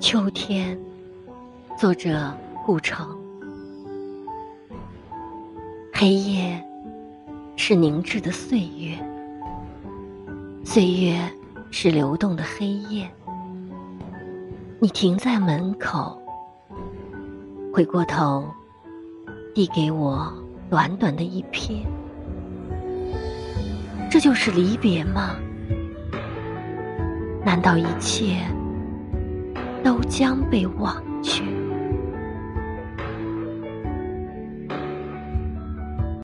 秋天，作者顾城。黑夜是凝滞的岁月，岁月是流动的黑夜。你停在门口，回过头，递给我短短的一瞥。这就是离别吗？难道一切将被忘却？